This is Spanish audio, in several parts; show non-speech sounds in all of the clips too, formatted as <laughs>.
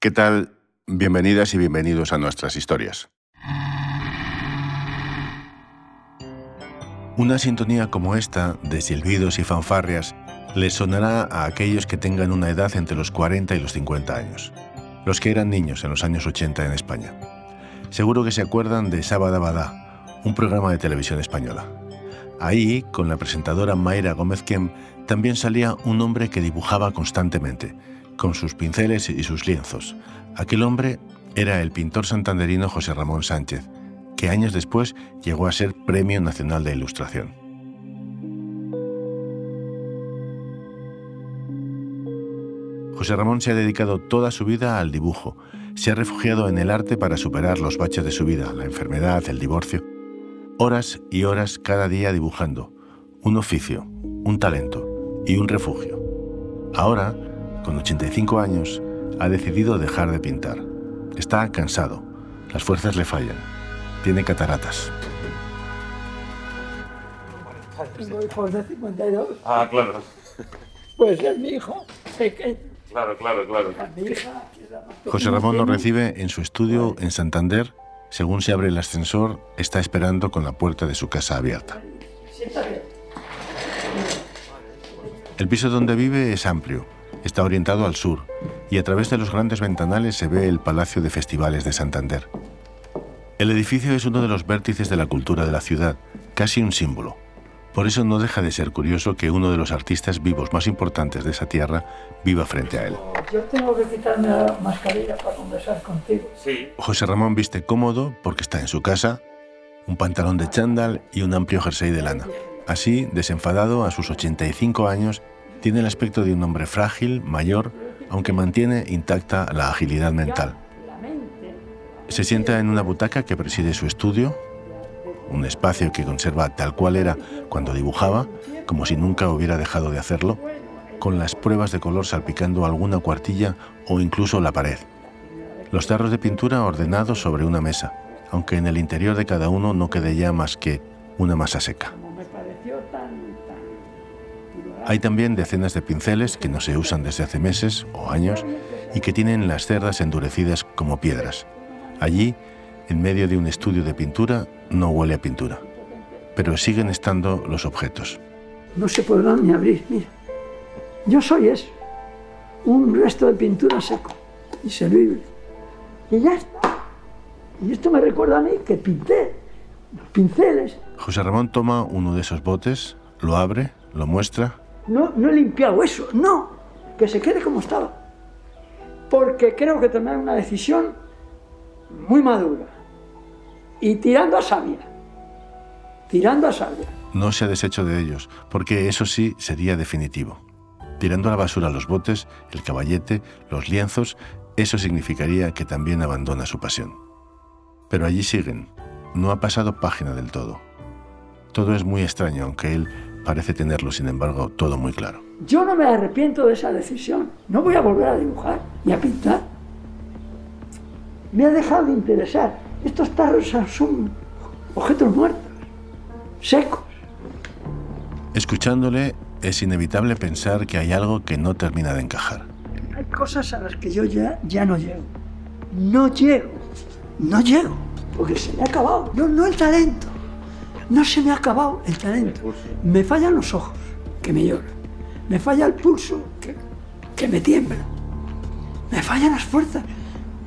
¿Qué tal? Bienvenidas y bienvenidos a nuestras historias. Una sintonía como esta, de silbidos y fanfarrias, les sonará a aquellos que tengan una edad entre los 40 y los 50 años, los que eran niños en los años 80 en España. Seguro que se acuerdan de Sábado Badá, un programa de televisión española. Ahí, con la presentadora Mayra Gómez Kem, también salía un hombre que dibujaba constantemente, con sus pinceles y sus lienzos. Aquel hombre era el pintor santanderino José Ramón Sánchez, que años después llegó a ser Premio Nacional de Ilustración. José Ramón se ha dedicado toda su vida al dibujo, se ha refugiado en el arte para superar los baches de su vida, la enfermedad, el divorcio. Horas y horas cada día dibujando, un oficio, un talento y un refugio. Ahora, con 85 años, ha decidido dejar de pintar. Está cansado, las fuerzas le fallan, tiene cataratas. Tengo hijos de 52. Ah, claro. Pues es mi hijo pequeño. Claro, claro, claro. Mi hija, que es la más José Ramón nos recibe en su estudio en Santander. Según se abre el ascensor, está esperando con la puerta de su casa abierta. El piso donde vive es amplio, está orientado al sur y a través de los grandes ventanales se ve el Palacio de Festivales de Santander. El edificio es uno de los vértices de la cultura de la ciudad, casi un símbolo. Por eso no deja de ser curioso que uno de los artistas vivos más importantes de esa tierra viva frente a él. Yo tengo que quitarme la mascarilla para conversar contigo. Sí. José Ramón viste cómodo porque está en su casa, un pantalón de chándal y un amplio jersey de lana. Así, desenfadado a sus 85 años, tiene el aspecto de un hombre frágil, mayor, aunque mantiene intacta la agilidad mental. Se sienta en una butaca que preside su estudio, un espacio que conserva tal cual era cuando dibujaba, como si nunca hubiera dejado de hacerlo, con las pruebas de color salpicando alguna cuartilla o incluso la pared. Los tarros de pintura ordenados sobre una mesa, aunque en el interior de cada uno no quede ya más que una masa seca. Hay también decenas de pinceles que no se usan desde hace meses o años y que tienen las cerdas endurecidas como piedras. Allí, en medio de un estudio de pintura, no huele a pintura, pero siguen estando los objetos. No se podrán ni abrir, mira. Yo soy eso. Un resto de pintura seco, inservible. Y ya está. Y esto me recuerda a mí que pinté los pinceles. José Ramón toma uno de esos botes, lo abre, lo muestra No, no he limpiado eso, no. Que se quede como estaba. Porque creo que tomé una decisión muy madura. Y tirando a sabia. Tirando a sabia. no se ha deshecho de ellos, porque eso sí sería definitivo. Tirando a la basura los botes, el caballete, los lienzos, eso significaría que también abandona su pasión. Pero allí siguen, no ha pasado página del todo. Todo es muy extraño, aunque él parece tenerlo, sin embargo, todo muy claro. Yo no me arrepiento de esa decisión. No voy a volver a dibujar ni a pintar. Me ha dejado de interesar. Estos tarros son objetos muertos, secos. Escuchándole, es inevitable pensar que hay algo que no termina de encajar. Hay cosas a las que yo ya, ya no llego. No llego. No llego. Porque se me ha acabado. No, no el talento. No se me ha acabado el talento. Me fallan los ojos, que me lloran. Me falla el pulso, que, que me tiembla. Me fallan las fuerzas,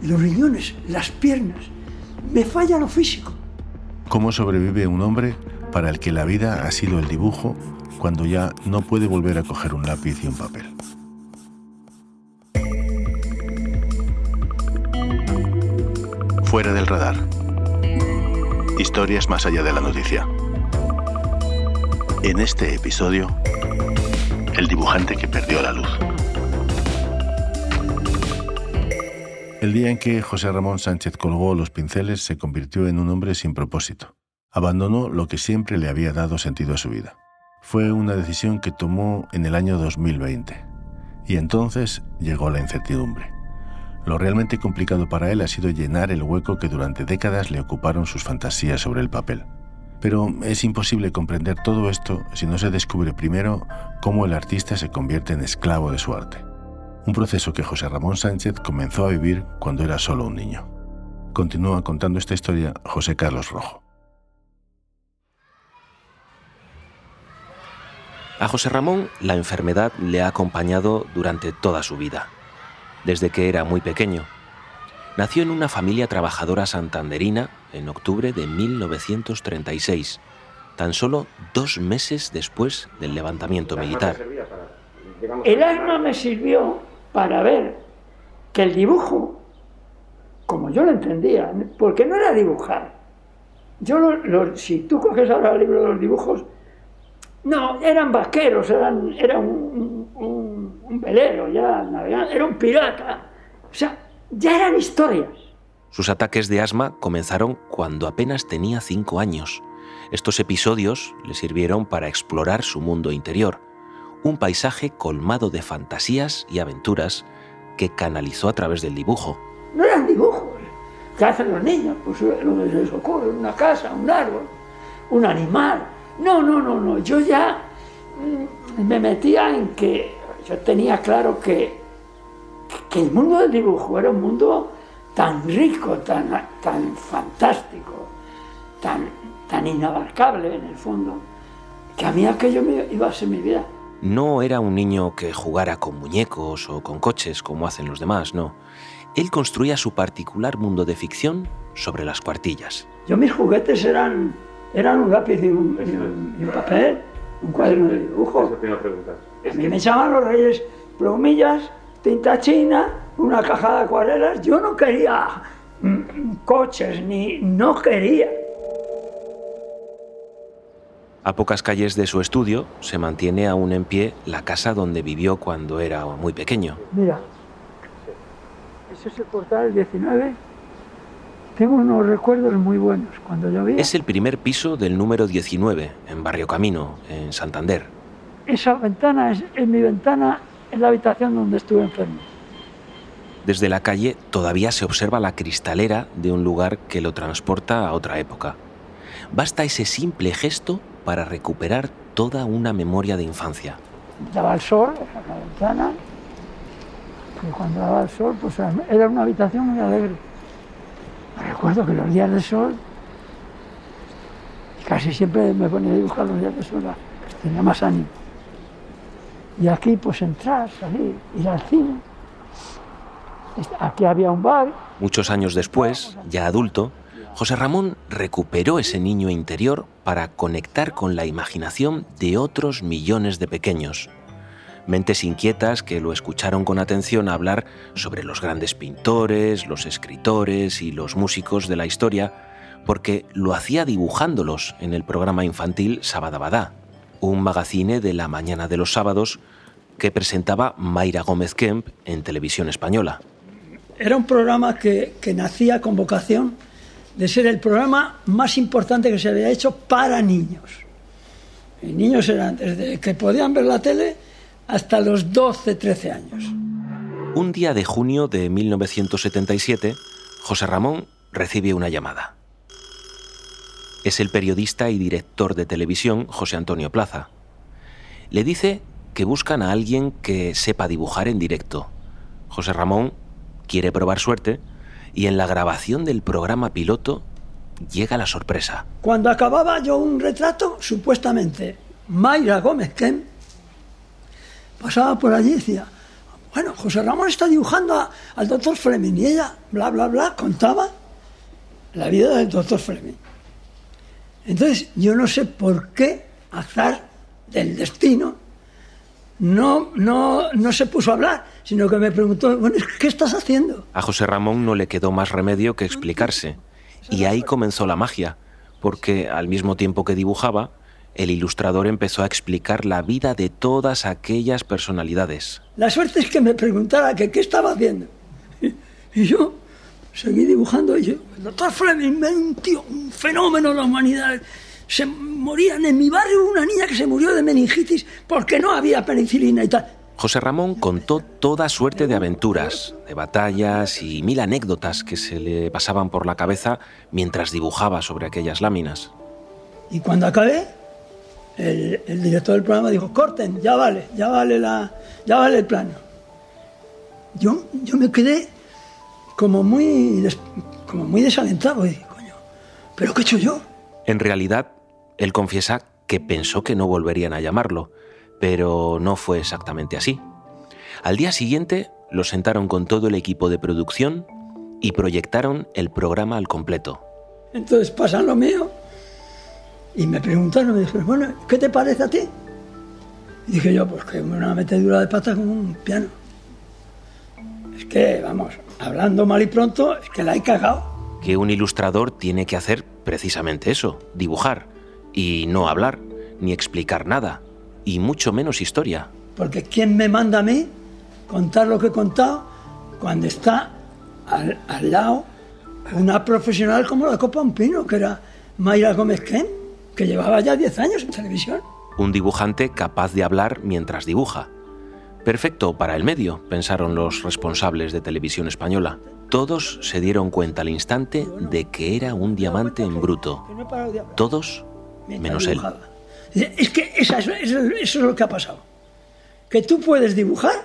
los riñones, las piernas. Me falla lo físico. ¿Cómo sobrevive un hombre para el que la vida ha sido el dibujo cuando ya no puede volver a coger un lápiz y un papel? Fuera del radar. Historias más allá de la noticia. En este episodio, el dibujante que perdió la luz. El día en que José Ramón Sánchez colgó los pinceles se convirtió en un hombre sin propósito. Abandonó lo que siempre le había dado sentido a su vida. Fue una decisión que tomó en el año 2020. Y entonces llegó la incertidumbre. Lo realmente complicado para él ha sido llenar el hueco que durante décadas le ocuparon sus fantasías sobre el papel. Pero es imposible comprender todo esto si no se descubre primero cómo el artista se convierte en esclavo de su arte. un proceso que José Ramón Sánchez comenzó a vivir cuando era solo un niño. Continúa contando esta historia José Carlos Rojo. A José Ramón la enfermedad le ha acompañado durante toda su vida, desde que era muy pequeño. Nació en una familia trabajadora santanderina en octubre de 1936, tan solo dos meses después del levantamiento militar. El asma me sirvió para ver que el dibujo, como yo lo entendía, porque no era dibujar. Yo, si tú coges ahora el libro de los dibujos, no, eran vaqueros, eran, era un, un, velero, ya era un pirata. O sea, ya eran historias. Sus ataques de asma comenzaron cuando apenas tenía cinco años. Estos episodios le sirvieron para explorar su mundo interior, un paisaje colmado de fantasías y aventuras que canalizó a través del dibujo. No eran dibujos. ¿Qué hacen los niños? Pues lo que les ocurre, una casa, un árbol, un animal, no, no, no, no. Yo ya mm, me metía en que yo tenía claro que, que el mundo del dibujo era un mundo tan rico, tan, tan fantástico, tan, tan inabarcable en el fondo, que a mí aquello me iba a ser mi vida. No era un niño que jugara con muñecos o con coches como hacen los demás, no. Él construía su particular mundo de ficción sobre las cuartillas. Yo mis juguetes eran eran un lápiz y un, papel, un cuaderno de dibujo. A mí me llamaban los reyes plumillas, tinta china, una caja de acuarelas. Yo no quería mm, coches, ni no quería. A pocas calles de su estudio se mantiene aún en pie la casa donde vivió cuando era muy pequeño. Mira, ese es el portal 19 tengo unos recuerdos muy buenos cuando llovía. Es el primer piso del número 19, en Barrio Camino, en Santander. Esa ventana es, mi ventana en la habitación donde estuve enfermo. Desde la calle todavía se observa la cristalera de un lugar que lo transporta a otra época. Basta ese simple gesto para recuperar toda una memoria de infancia. Daba el sol, la ventana, y cuando daba el sol, pues era una habitación muy alegre. Recuerdo que los días de sol, casi siempre me ponía a dibujar los días de sol, tenía más ánimo. Y aquí pues entrar, salir, ir al cine. Aquí había un bar. Muchos años después, ya adulto, José Ramón recuperó ese niño interior para conectar con la imaginación de otros millones de pequeños mentes inquietas que lo escucharon con atención hablar sobre los grandes pintores, los escritores y los músicos de la historia, porque lo hacía dibujándolos en el programa infantil Sabadabadá, un magazine de la mañana de los sábados que presentaba Mayra Gómez Kemp en televisión española. Era un programa que, que nacía con vocación de ser el programa más importante que se había hecho para niños. Y niños eran desde que podían ver la tele hasta los 12, 13 años. Un día de junio de 1977, José Ramón recibe una llamada. Es el periodista y director de televisión José Antonio Plaza. Le dice que buscan a alguien que sepa dibujar en directo. José Ramón quiere probar suerte y en la grabación del programa piloto llega la sorpresa. Cuando acababa yo un retrato, supuestamente Mayra Gómez Kemp pasaba por allí y decía, bueno, José Ramón está dibujando al doctor Fleming y ella, bla, bla, bla, contaba la vida del doctor Fleming. Entonces, yo no sé por qué, azar del destino, no, no, no se puso a hablar, sino que me preguntó, bueno, ¿qué estás haciendo? A José Ramón no le quedó más remedio que explicarse. Y ahí comenzó la magia, porque al mismo tiempo que dibujaba, el ilustrador empezó a explicar la vida de todas aquellas personalidades. La suerte es que me preguntara que qué estaba haciendo. <laughs> Y, yo seguí dibujando y yo, el doctor Fleming, un tío, un fenómeno de la humanidad. Se morían en mi barrio una niña que se murió de meningitis porque no había penicilina y tal. José Ramón contó toda suerte de aventuras, de batallas y mil anécdotas que se le pasaban por la cabeza mientras dibujaba sobre aquellas láminas. Y cuando acabé, el, director del programa dijo, corten, ya vale, ya vale, la, ya vale el plano. Yo, yo me quedé como muy, como muy desalentado. Y, coño, ¿pero qué he hecho yo? En realidad, él confiesa que pensó que no volverían a llamarlo, pero no fue exactamente así. Al día siguiente lo sentaron con todo el equipo de producción y proyectaron el programa al completo. Entonces pasan lo mío y me preguntaron, me dijeron, bueno, ¿qué te parece a ti? Y dije yo, pues que una metedura de pata con un piano. Es que, vamos, hablando mal y pronto, es que la he cagado. Que un ilustrador tiene que hacer precisamente eso, dibujar, y no hablar, ni explicar nada, y mucho menos historia. Porque ¿quién me manda a mí contar lo que he contado cuando está al, al lado una profesional como la Copa Un Pino, que era Mayra Gómez Ken, que llevaba ya 10 años en televisión? Un dibujante capaz de hablar mientras dibuja. Perfecto para el medio, pensaron los responsables de televisión española. Todos se dieron cuenta al instante de que era un diamante en bruto. Todos menos él. Es que eso, es lo que ha pasado. Que tú puedes dibujar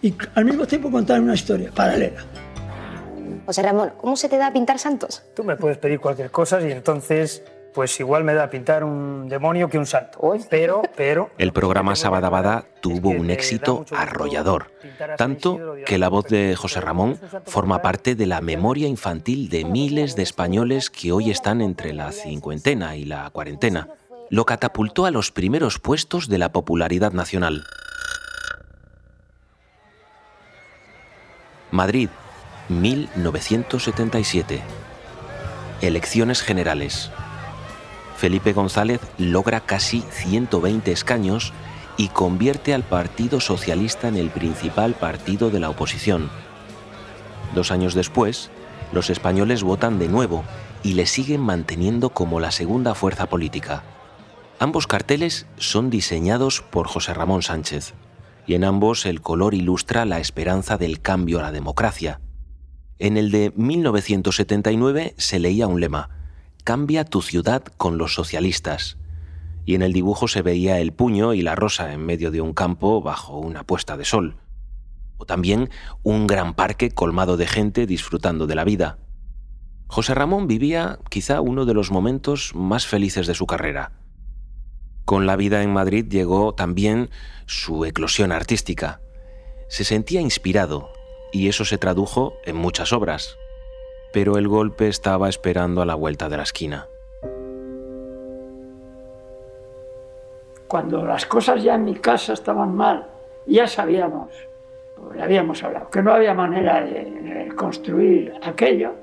y al mismo tiempo contar una historia paralela. José Ramón, ¿cómo se te da pintar santos? Tú me puedes pedir cualquier cosa y entonces pues igual me da pintar un demonio que un santo. Pero, pero... <laughs> El programa Sabadabada tuvo un éxito arrollador, tanto que la voz de José Ramón forma parte de la memoria infantil de miles de españoles que hoy están entre la cincuentena y la cuarentena. Lo catapultó a los primeros puestos de la popularidad nacional. Madrid, 1977. Elecciones generales. Felipe González logra casi 120 escaños y convierte al Partido Socialista en el principal partido de la oposición. Dos años después, los españoles votan de nuevo y le siguen manteniendo como la segunda fuerza política. Ambos carteles son diseñados por José Ramón Sánchez, y en ambos el color ilustra la esperanza del cambio a la democracia. En el de 1979 se leía un lema, Cambia tu ciudad con los socialistas. Y en el dibujo se veía el puño y la rosa en medio de un campo bajo una puesta de sol. O también un gran parque colmado de gente disfrutando de la vida. José Ramón vivía quizá uno de los momentos más felices de su carrera. Con la vida en Madrid llegó también su eclosión artística. Se sentía inspirado y eso se tradujo en muchas obras, pero el golpe estaba esperando a la vuelta de la esquina. Cuando las cosas ya en mi casa estaban mal, ya sabíamos, le habíamos hablado, que no había manera de construir aquello,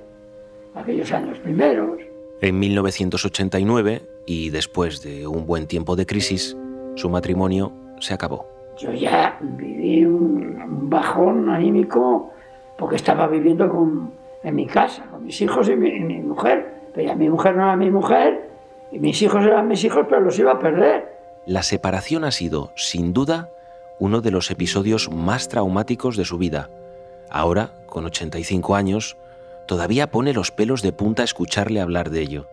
aquellos años primeros. En 1989, y después de un buen tiempo de crisis, su matrimonio se acabó. Yo ya viví un bajón anímico porque estaba viviendo con, en mi casa, con mis hijos y mi, mujer. Pero ya mi mujer no era mi mujer y mis hijos eran mis hijos, pero los iba a perder. La separación ha sido, sin duda, uno de los episodios más traumáticos de su vida. Ahora, con 85 años, todavía pone los pelos de punta escucharle hablar de ello.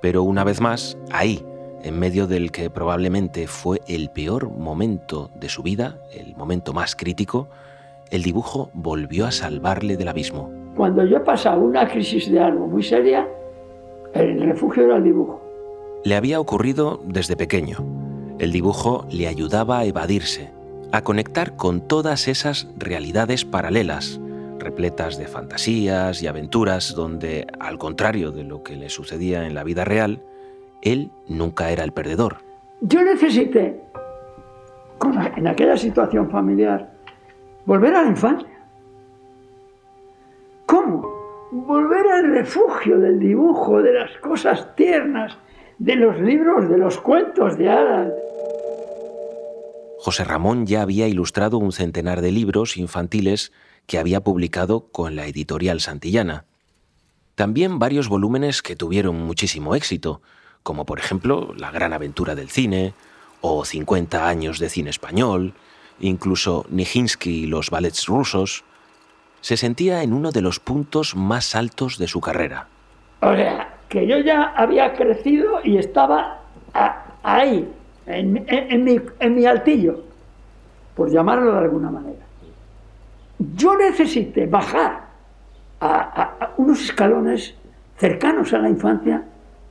Pero una vez más, ahí, en medio del que probablemente fue el peor momento de su vida, el momento más crítico, el dibujo volvió a salvarle del abismo. Cuando yo pasaba una crisis de algo muy seria, el refugio era el dibujo. Le había ocurrido desde pequeño. El dibujo le ayudaba a evadirse, a conectar con todas esas realidades paralelas, repletas de fantasías y aventuras donde, al contrario de lo que le sucedía en la vida real, él nunca era el perdedor. Yo necesité, en aquella situación familiar, volver a la infancia. ¿Cómo? Volver al refugio del dibujo, de las cosas tiernas, de los libros, de los cuentos de hadas. José Ramón ya había ilustrado un centenar de libros infantiles que había publicado con la editorial Santillana. También varios volúmenes que tuvieron muchísimo éxito, como por ejemplo La gran aventura del cine, o 50 años de cine español, incluso Nijinsky y los ballets rusos, se sentía en uno de los puntos más altos de su carrera. O sea, que yo ya había crecido y estaba ahí, en, mi, en mi altillo, por llamarlo de alguna manera. yo necesité bajar a, unos escalones cercanos a la infancia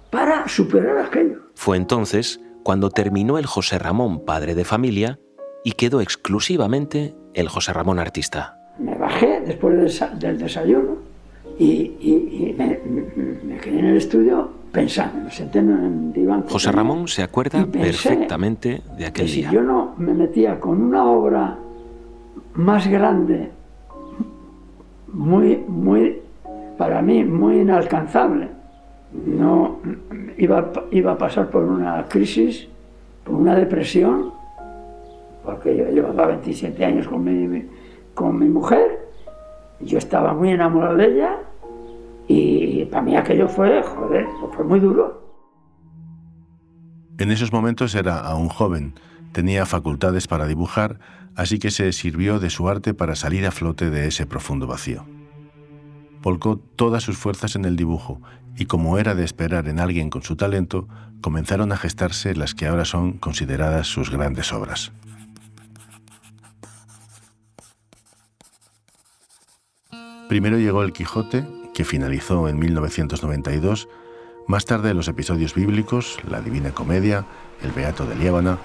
para superar aquello. Fue entonces cuando terminó el José Ramón padre de familia y quedó exclusivamente el José Ramón artista. Bajé después del desayuno y, me, quedé en el estudio pensando, me senté en el diván. José Ramón se acuerda perfectamente de aquel día. Si yo no me metía con una obra más grande, muy, muy, para mí, muy inalcanzable, no iba, iba a pasar por una crisis, por una depresión, porque yo llevaba 27 años con mi, con mi mujer, yo estaba muy enamorado de ella y para mí aquello fue, joder, fue muy duro. En esos momentos era aún joven, tenía facultades para dibujar, así que se sirvió de su arte para salir a flote de ese profundo vacío. Volcó todas sus fuerzas en el dibujo y como era de esperar en alguien con su talento, comenzaron a gestarse las que ahora son consideradas sus grandes obras. Primero llegó El Quijote, que finalizó en 1992, más tarde los episodios bíblicos, La Divina Comedia, El Beato de Liébana,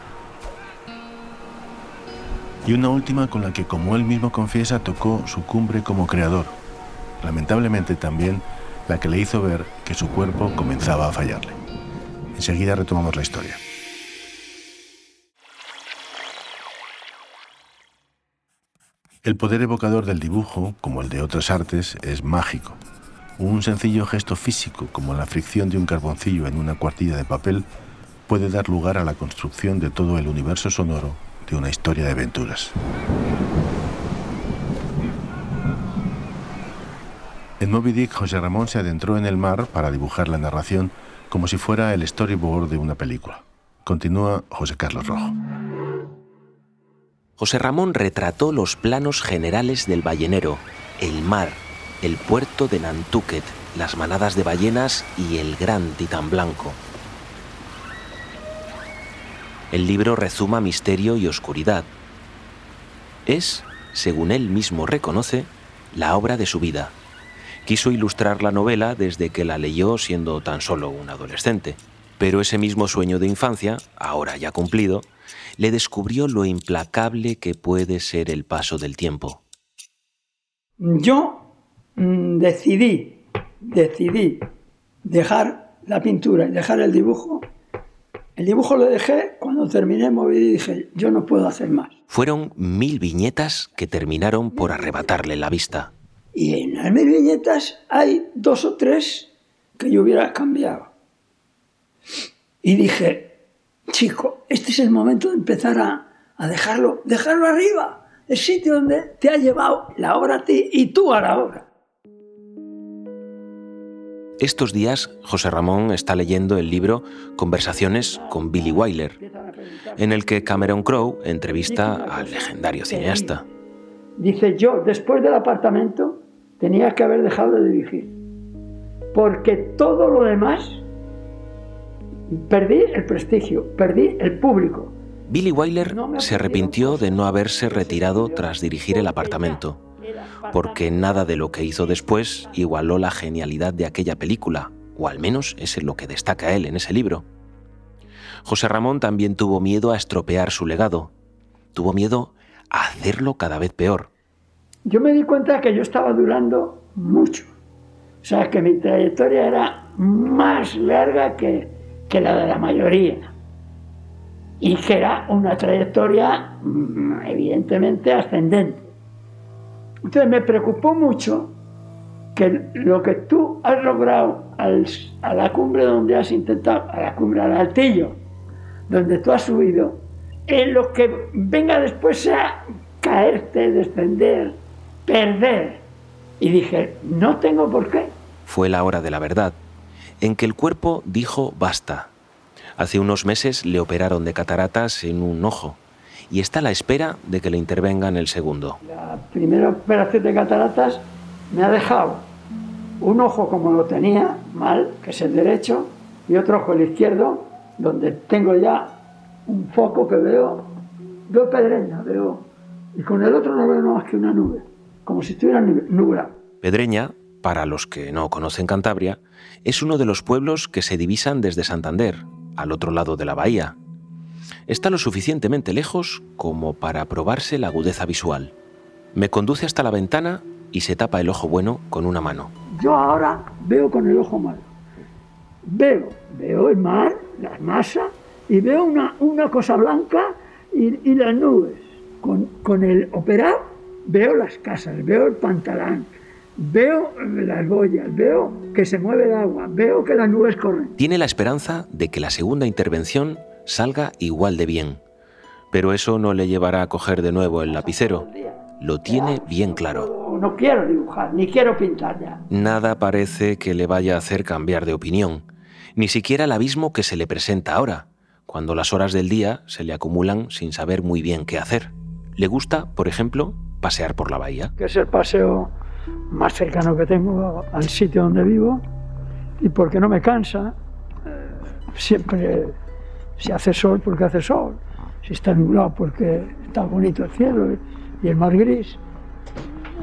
y una última con la que, como él mismo confiesa, tocó su cumbre como creador, lamentablemente también la que le hizo ver que su cuerpo comenzaba a fallarle. Enseguida retomamos la historia. El poder evocador del dibujo, como el de otras artes, es mágico. Un sencillo gesto físico, como la fricción de un carboncillo en una cuartilla de papel, puede dar lugar a la construcción de todo el universo sonoro de una historia de aventuras. En Moby Dick, José Ramón se adentró en el mar para dibujar la narración como si fuera el storyboard de una película. Continúa José Carlos Rojo. José Ramón retrató los planos generales del ballenero, el mar, el puerto de Nantucket, las manadas de ballenas y el gran titán blanco. El libro rezuma misterio y oscuridad. Es, según él mismo reconoce, la obra de su vida. Quiso ilustrar la novela desde que la leyó siendo tan solo un adolescente, pero ese mismo sueño de infancia, ahora ya cumplido, le descubrió lo implacable que puede ser el paso del tiempo. Yo mm, decidí, decidí dejar la pintura y dejar el dibujo. El dibujo lo dejé cuando terminé moví y dije, yo no puedo hacer más. Fueron mil viñetas que terminaron por arrebatarle la vista. Y en las mil viñetas hay dos o tres que yo hubiera cambiado. Y dije, chico, este es el momento de empezar a, a dejarlo, dejarlo arriba, el sitio donde te ha llevado la obra a ti y tú a la obra. Estos días, José Ramón está leyendo el libro Conversaciones con Billy Wyler, en el que Cameron Crowe entrevista al legendario cineasta. Dice yo, después del apartamento, tenía que haber dejado de dirigir, porque todo lo demás Perdí el prestigio, perdí el público. Billy Wyler se arrepintió de no haberse retirado tras dirigir el apartamento, porque nada de lo que hizo después igualó la genialidad de aquella película, o al menos es lo que destaca él en ese libro. José Ramón también tuvo miedo a estropear su legado, tuvo miedo a hacerlo cada vez peor. Yo me di cuenta que yo estaba durando mucho, o sea, que mi trayectoria era más larga que, que la de la mayoría. Y que era una trayectoria mm, evidentemente ascendente. Entonces me preocupó mucho que lo que tú has logrado a la cumbre donde has intentado, a la cumbre, al altillo, donde tú has subido, en lo que venga después sea caerte, descender, perder. Y dije, no tengo por qué. Fue la hora de la verdad en que el cuerpo dijo basta. Hace unos meses le operaron de cataratas en un ojo y está a la espera de que le intervengan el segundo. La primera operación de cataratas me ha dejado un ojo como lo tenía mal, que es el derecho, y otro ojo el izquierdo, donde tengo ya un foco que veo, veo pedreña, veo, y con el otro no veo más que una nube. como si estuviera nublado. Pedreña, para los que no conocen Cantabria, es uno de los pueblos que se divisan desde Santander, al otro lado de la bahía. Está lo suficientemente lejos como para probarse la agudeza visual. Me conduce hasta la ventana y se tapa el ojo bueno con una mano. Yo ahora veo con el ojo malo. Veo, veo el mar, la masa, y veo una, una cosa blanca y, las nubes. Con, con el operar veo las casas, veo el pantalán, veo las boyas, veo que se mueve el agua, veo que las nubes corren. Tiene la esperanza de que la segunda intervención salga igual de bien, pero eso no le llevará a coger de nuevo el lapicero lo tiene bien claro. No quiero dibujar, ni quiero pintar ya. Nada parece que le vaya a hacer cambiar de opinión, ni siquiera el abismo que se le presenta ahora, cuando las horas del día se le acumulan sin saber muy bien qué hacer. Le gusta, por ejemplo, pasear por la bahía. Que es el paseo más cercano que tengo al sitio donde vivo y porque no me cansa. Eh, siempre si hace sol, porque hace sol. Si está nublado, porque está bonito el cielo y el mar gris.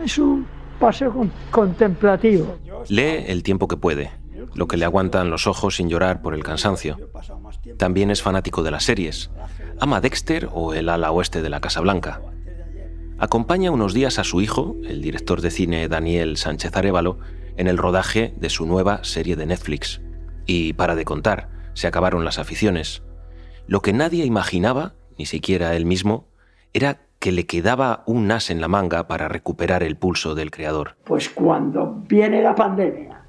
Es un paseo contemplativo. Lee el tiempo que puede, lo que le aguantan los ojos sin llorar por el cansancio. También es fanático de las series. Ama Dexter o el ala oeste de la Casa Blanca. Acompaña unos días a su hijo, el director de cine Daniel Sánchez Arevalo, en el rodaje de su nueva serie de Netflix. Y para de contar, se acabaron las aficiones. Lo que nadie imaginaba, ni siquiera él mismo, era que le quedaba un as en la manga para recuperar el pulso del creador. Pues cuando viene la pandemia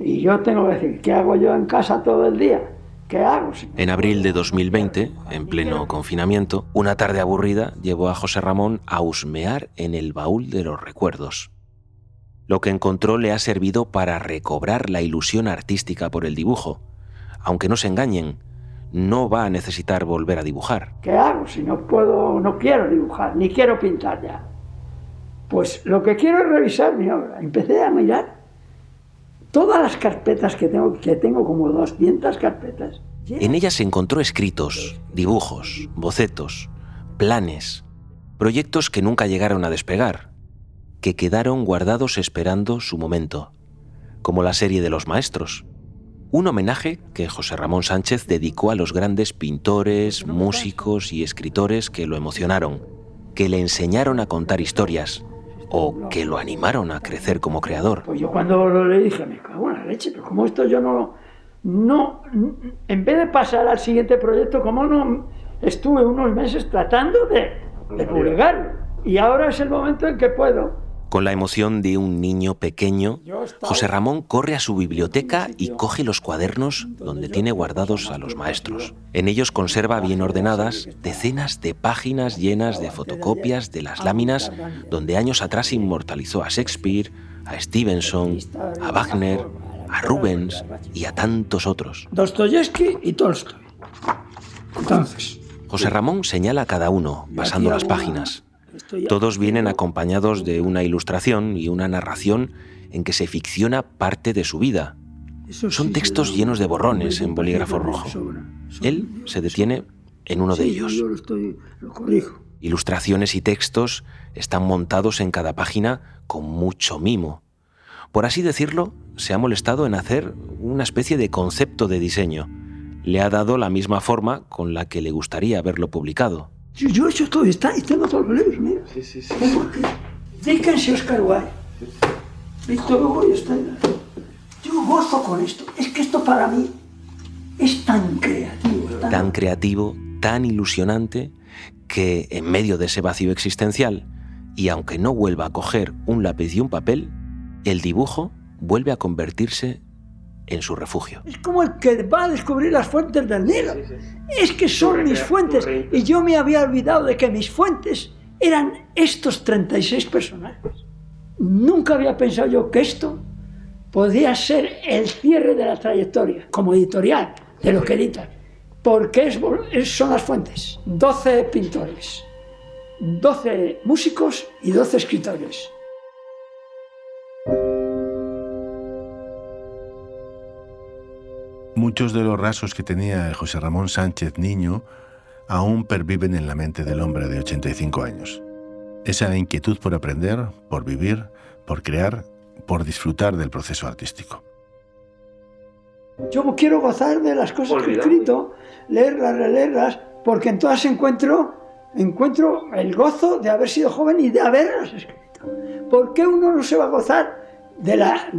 y yo tengo que decir, ¿qué hago yo en casa todo el día? ¿Qué hago? En abril de 2020, en pleno confinamiento, una tarde aburrida llevó a José Ramón a husmear en el baúl de los recuerdos. Lo que encontró le ha servido para recobrar la ilusión artística por el dibujo. Aunque no se engañen, no va a necesitar volver a dibujar. ¿Qué hago si no puedo, no quiero dibujar, ni quiero pintar ya? Pues lo que quiero es revisar mi obra. Empecé a mirar todas las carpetas que tengo, que tengo como 200 carpetas. En ellas se encontró escritos, dibujos, bocetos, planes, proyectos que nunca llegaron a despegar, que quedaron guardados esperando su momento, como la serie de los maestros, un homenaje que José Ramón Sánchez dedicó a los grandes pintores, músicos y escritores que lo emocionaron, que le enseñaron a contar historias o que lo animaron a crecer como creador. Pues yo cuando lo le dije, me cago en la leche, pero como esto yo no, no, en vez de pasar al siguiente proyecto, como no estuve unos meses tratando de, de publicarlo. Y ahora es el momento en que puedo con la emoción de un niño pequeño, José Ramón corre a su biblioteca y coge los cuadernos donde tiene guardados a los maestros. En ellos conserva bien ordenadas decenas de páginas llenas de fotocopias de las láminas donde años atrás inmortalizó a Shakespeare, a Stevenson, a Wagner, a Rubens y a tantos otros. Dostoyevsky y Tolstoy. Entonces. José Ramón señala a cada uno, pasando las páginas. Todos vienen acompañados de una ilustración y una narración en que se ficciona parte de su vida. Son textos llenos de borrones en bolígrafo rojo. Él se detiene en uno de ellos. Ilustraciones y textos están montados en cada página con mucho mimo. Por así decirlo, se ha molestado en hacer una especie de concepto de diseño. Le ha dado la misma forma con la que le gustaría haberlo publicado. Yo, yo he hecho todo, está, y tengo todos los libros, mira. Sí, sí, sí. Dickens y Oscar Wilde. Víctor Hugo y está Yo gozo con esto. Es que esto para mí es tan creativo. Tan, creativo, tan ilusionante, que en medio de ese vacío existencial, y aunque no vuelva a coger un lápiz y un papel, el dibujo vuelve a convertirse en su refugio. Es como el que va a descubrir las fuentes del Nilo. Es que son mis fuentes. Y yo me había olvidado de que mis fuentes eran estos 36 personajes. Nunca había pensado yo que esto podía ser el cierre de la trayectoria como editorial de lo que editan. Porque es, son las fuentes. 12 pintores, 12 músicos y 12 escritores. Muchos de los rasgos que tenía José Ramón Sánchez niño aún perviven en la mente del hombre de 85 años. esa inquietud por aprender, por vivir, por crear, por disfrutar del proceso artístico. Yo quiero gozar de las cosas que he escrito, leerlas, releerlas, porque en todas encuentro, encuentro el gozo de haber sido joven y de haberlas escrito. ¿Por qué uno no se va a gozar de la,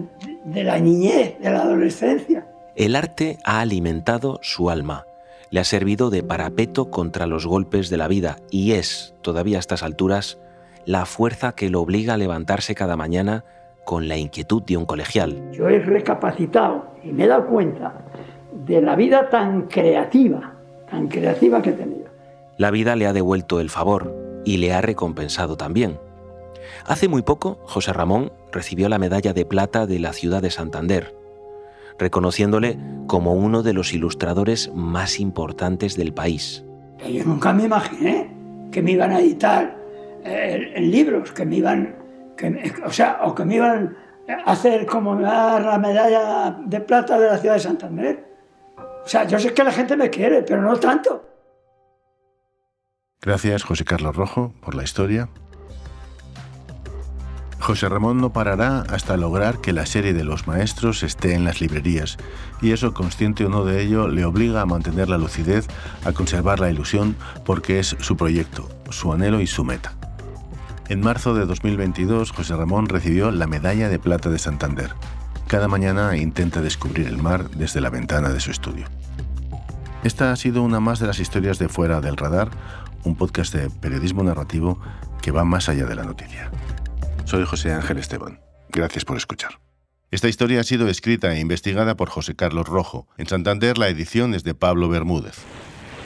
de la niñez, de la adolescencia? El arte ha alimentado su alma, le ha servido de parapeto contra los golpes de la vida y es, todavía a estas alturas, la fuerza que lo obliga a levantarse cada mañana con la inquietud de un colegial. Yo he recapacitado y me he dado cuenta de la vida tan creativa, tan creativa que he tenido. La vida le ha devuelto el favor y le ha recompensado también. Hace muy poco, José Ramón recibió la medalla de plata de la ciudad de Santander, reconociéndole como uno de los ilustradores más importantes del país. Yo nunca me imaginé que me iban a editar eh, en libros, que me iban o sea, o que me iban a hacer como me dar la medalla de plata de la ciudad de Santander. O sea, yo sé que la gente me quiere, pero no tanto. Gracias, José Carlos Rojo, por la historia. José Ramón no parará hasta lograr que la serie de los maestros esté en las librerías, y eso, consciente o no de ello, le obliga a mantener la lucidez, a conservar la ilusión, porque es su proyecto, su anhelo y su meta. En marzo de 2022, José Ramón recibió la Medalla de Plata de Santander. Cada mañana intenta descubrir el mar desde la ventana de su estudio. Esta ha sido una más de las historias de Fuera del Radar, un podcast de periodismo narrativo que va más allá de la noticia. Soy José Ángel Esteban. Gracias por escuchar. Esta historia ha sido escrita e investigada por José Carlos Rojo. En Santander la edición es de Pablo Bermúdez.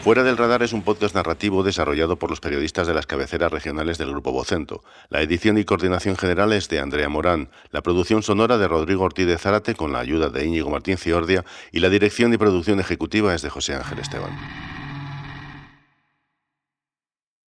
Fuera del Radar es un podcast narrativo desarrollado por los periodistas de las cabeceras regionales del Grupo Vocento. La edición y coordinación general es de Andrea Morán, la producción sonora de Rodrigo Ortiz de Zárate con la ayuda de Íñigo Martín Ciordia y la dirección y producción ejecutiva es de José Ángel Esteban.